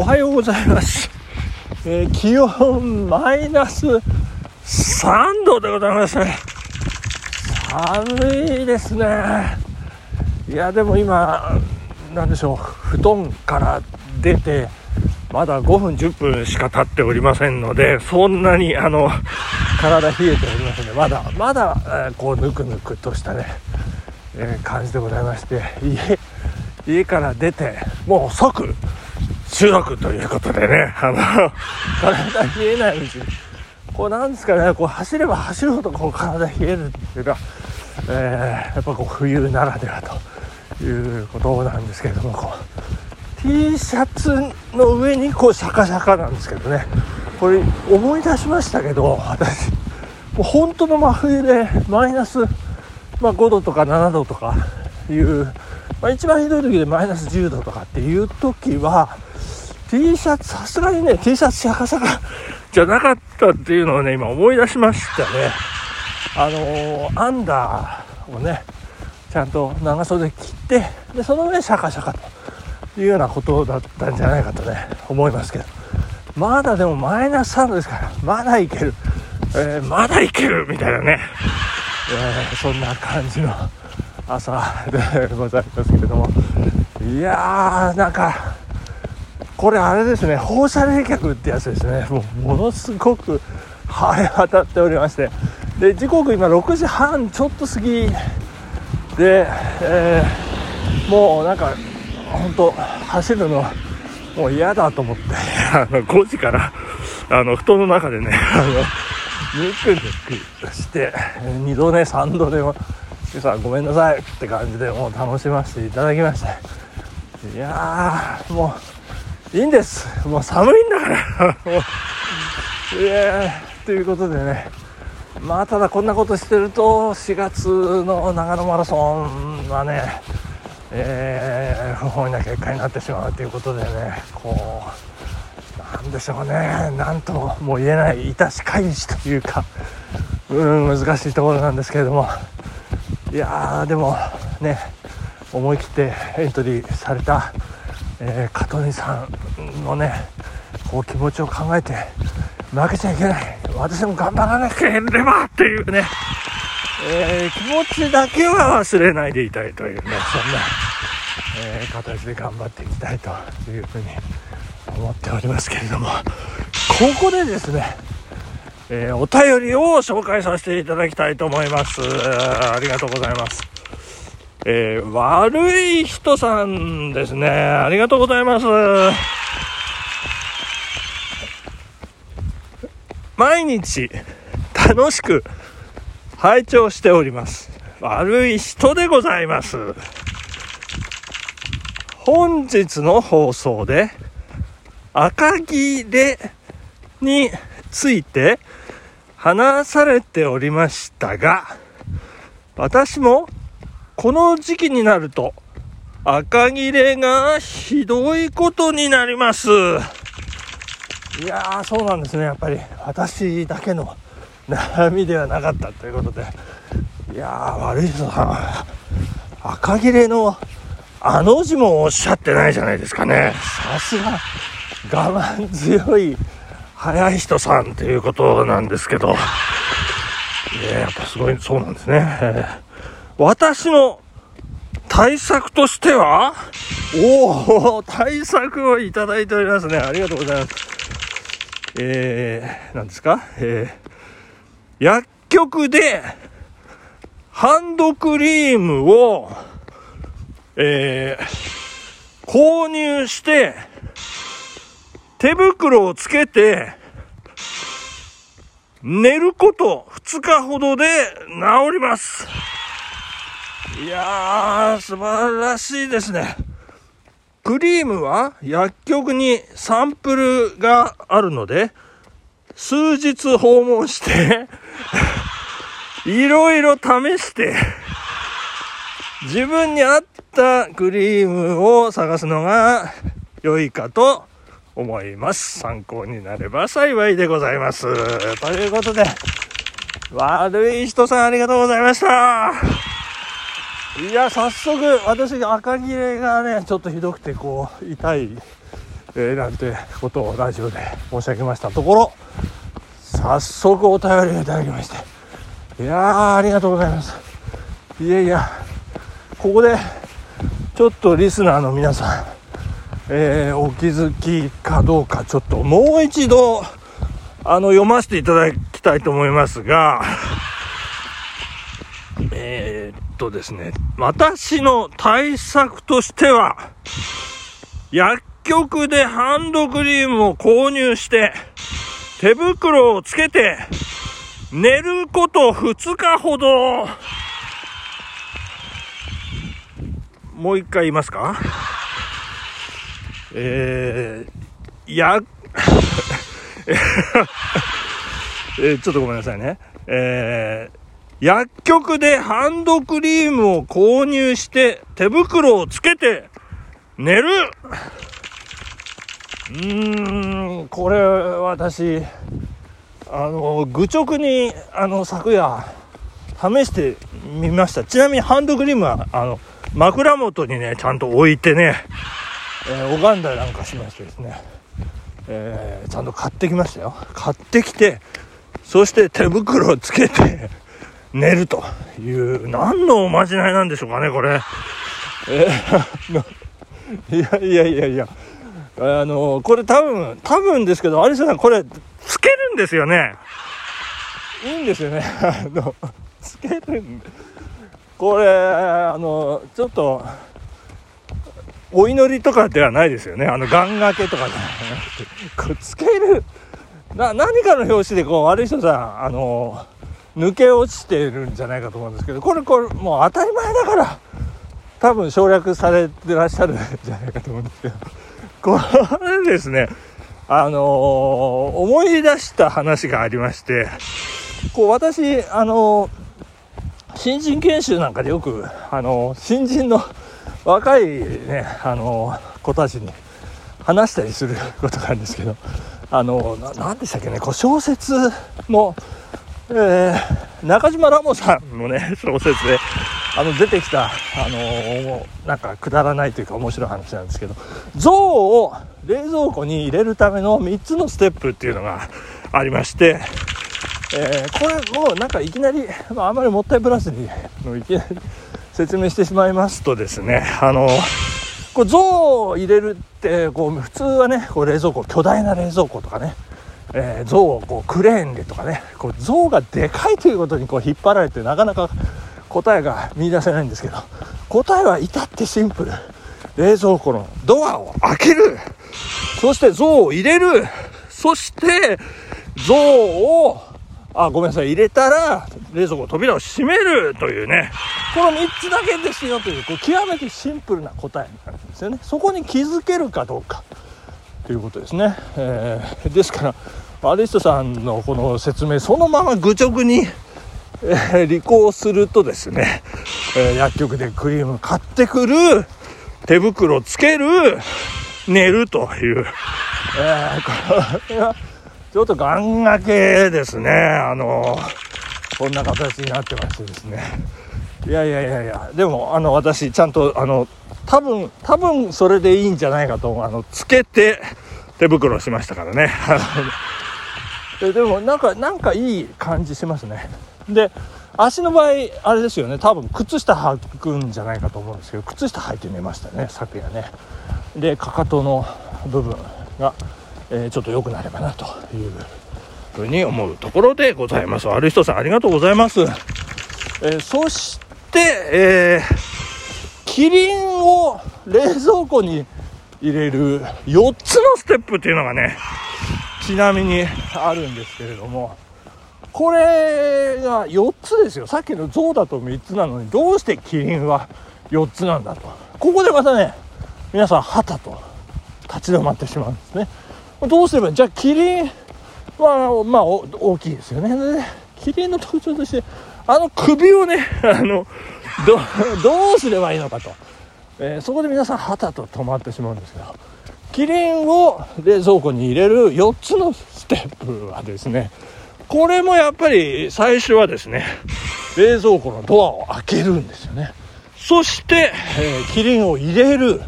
おはようございます、えー気温マイナス3度でございます。寒いですね。いやでも今なんでしょう。布団から出てまだ5分10分しか経っておりませんのでそんなにあの体冷えておりますのでまだまだ、えーこうぬくぬくとしたね、えー感じでございまして家家から出てもう即収録ということでねあの 体冷えないうちにこうなんですかねこう走れば走るほどこう体冷えるっていうか、えーやっぱこう冬ならではということなんですけれどもこう T シャツの上にこうシャカシャカなんですけどね。これ思い出しましたけど私もう本当の真冬でマイナス、まあ、5度とか7度とかいう、まあ、一番ひどい時でマイナス10度とかっていう時は T シャツさすがにね T シャツシャカシャカじゃなかったっていうのをね今思い出しましたね。あのーアンダーをねちゃんと長袖着てでその上シャカシャカというようなことだったんじゃないかとね思いますけど。まだでもマイナス3度ですからまだいける、えーまだいけるみたいなね、えーそんな感じの朝でございますけれども。いやーなんかこれあれですね放射冷却ってやつですね。もうものすごく晴れ渡っておりまして。で時刻今6時半ちょっと過ぎ。で、えーもうなんか本当走るのもう嫌だと思ってあの5時からあの布団の中でねあのぬくぬくして2度ね3度でも今朝ごめんなさいって感じでもう楽しませていただきまして。いやーもういいんです。もう寒いんだから。いやということでね。まあただこんなことしてると4月の長野マラソンはねえー不本意な結果になってしまうということでねこうなんでしょうね。なんとも言えない致し返しというかうん難しいところなんですけれども。いやーでもね思い切ってエントリーされた、えー、香取さんのねこう気持ちを考えて負けちゃいけない私も頑張らなければっていうね、えー気持ちだけは忘れないでいたいというねそんな、えー形で頑張っていきたいというふうに思っておりますけれどもここでですねえーお便りを紹介させていただきたいと思います。ありがとうございます。えー悪い人さんですね。ありがとうございます。毎日楽しく拝聴しております。悪い人でございます。本日の放送で赤切れについて話されておりましたが、私もこの時期になると赤切れがひどいことになります。いやー、そうなんですね。やっぱり私だけの悩みではなかったということで。いやー、悪い人さん。赤切れのあの字もおっしゃってないじゃないですかね。さすが我慢強い早い人さんということなんですけど、いや、やっぱすごい、そうなんですね。私の対策としては、おお、対策をいただいておりますね。ありがとうございます。えー、なんですか？えー、薬局で、ハンドクリームを、えー、購入して、手袋をつけて、寝ること2日ほどで治ります。いやー、素晴らしいですね。クリームは薬局にサンプルがあるので、数日訪問して、いろいろ試して、自分に合ったクリームを探すのが良いかと思います。参考になれば幸いでございます。ということで、悪い人さんありがとうございました。いや、早速、私、赤切れがね、ちょっとひどくて、こう、痛い、えー、なんてことをラジオで申し上げましたところ早速お便りをいただきまして。いやーありがとうございます。いやいやここでちょっとリスナーの皆さん、えー、お気づきかどうかちょっともう一度あの読ませていただきたいと思いますがえー、とですね私の対策としては薬局でハンドクリームを購入して、手袋をつけて、寝ること2日ほど、もう一回言いますか？えー、や、えー、ちょっとごめんなさいね。えー、薬局でハンドクリームを購入して手袋をつけて寝るうーん、これ、私、あの、愚直に、あの、昨夜、試してみました。ちなみにハンドクリームは、あの、枕元にね、ちゃんと置いてね、えー、拝んだりなんかしましてですね、えー、ちゃんと買ってきましたよ。買ってきて、そして手袋をつけて、寝るという、何のおまじないなんでしょうかね、これ。えー、いやいやいやいや、あの、これ多分、多分ですけど、有沙さん、これ、つけるんですよね。いいんですよね。あの、つけるんこれ、あの、ちょっと、お祈りとかではないですよね。あの、願掛けとかじゃなくて、これ、つける、な、何かの表紙で、こう、悪い人さん、あの、抜け落ちてるんじゃないかと思うんですけど、これ、これ、もう当たり前だから、多分省略されてらっしゃるんじゃないかと思うんですけど。これですね、あのー、思い出した話がありまして、こう私、あのー、新人研修なんかでよく、あのー、新人の若いね、あの子たちに話したりすることがあるんですけど、あの何でしたっけね、こう小説の、えー、中島ラモさんのね、小説で、あの出てきた、あの、なんかくだらないというか面白い話なんですけど象を冷蔵庫に入れるための3つのステップっていうのがありまして、えー、これもうなんかいきなり、まあ、あまりもったいぶらずにいきなり説明してしまいますとですねあのこう象を入れるってこう普通はねこう冷蔵庫巨大な冷蔵庫とかねえー、象をこうクレーンでとかねこう象がでかいということにこう引っ張られてなかなか答えが見出せないんですけど答えは至ってシンプル。冷蔵庫のドアを開ける。そして像を入れる。そして像をあごめんなさい入れたら冷蔵庫の扉を閉める。というね。この3つだけですよというこう極めてシンプルな答えなんですよね。そこに気づけるかどうか。ということですね、えー、ですからアリストさんのこの説明そのまま愚直にえー、履行するとですね、えー、薬局でクリーム買ってくる、手袋つける、寝るという、えー、これはちょっと願掛けですね。あのこんな形になってましてですね。いやいやいやいや、でも、あの、私、ちゃんと、あの、多分、多分、それでいいんじゃないかと、あの、つけて、手袋しましたからね。でも、なんか、なんかいい感じしますね。で足の場合あれですよね多分靴下履くんじゃないかと思うんですけど靴下履いて寝ましたね昨夜ねでかかとの部分が、えー、ちょっと良くなればなというふうに思うところでございます悪い人さんありがとうございます、えー、そしてえー、キリンを冷蔵庫に入れる4つのステップっていうのがねちなみにあるんですけれどもこれが4つですよ。さっきの象だと3つなのにどうしてキリンは4つなんだと。ここでまたね皆さんはたと立ち止まってしまうんですね。どうすればじゃあキリンはまあ大きいですよね。キリンの特徴としてあの首をねあのどどうすればいいのかと、えー、そこで皆さんはたと止まってしまうんですけどキリンを冷蔵庫に入れる4つのステップはですねこれもやっぱり最初はですね、冷蔵庫のドアを開けるんですよね。そして、えー、キリンを入れる。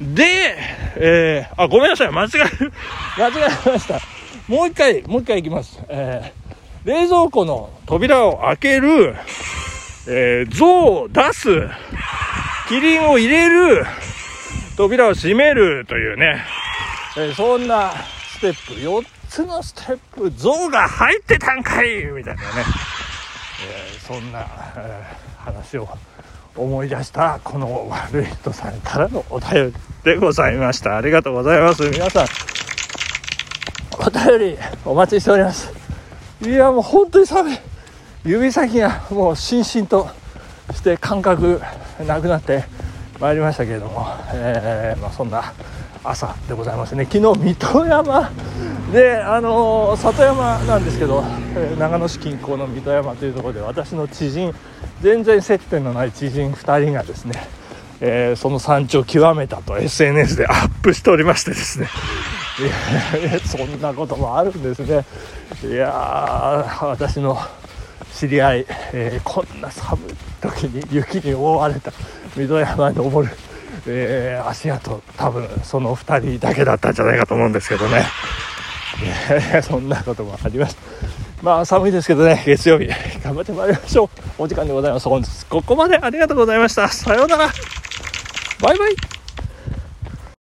で、えー、あ、ごめんなさい、間違え、間違えました。もう一回、もう一回いきます。えー、冷蔵庫の扉を開ける、えー、像を出す、キリンを入れる、扉を閉めるというね、え、そんなステップ、4つのステップ、像が入ってたんかいみたいなね、え、そんな、え、話を思い出した。この悪い人さんからのお便りでございました。ありがとうございます。皆さんお便りお待ちしております。いやもう本当に寒い。指先がもうしんしんとして感覚なくなってまいりましたけれども、えー、まあ、そんな朝でございますね。昨日水戸山であの、里山なんですけど、長野市近郊の水戸山というところで私の知人全然接点のない知人2人がですね、えー、その山頂を極めたと SNS でアップしておりましてですね。いやそんなこともあるんですね。いや私の知り合い、えー、こんな寒い時に雪に覆われた水戸山に登る、えー、足跡多分その2人だけだったんじゃないかと思うんですけどねそんなこともありましたまあ寒いですけどね、月曜日、頑張ってまいりましょう。お時間でございます。本日、ここまでありがとうございました。さようなら。バイバイ。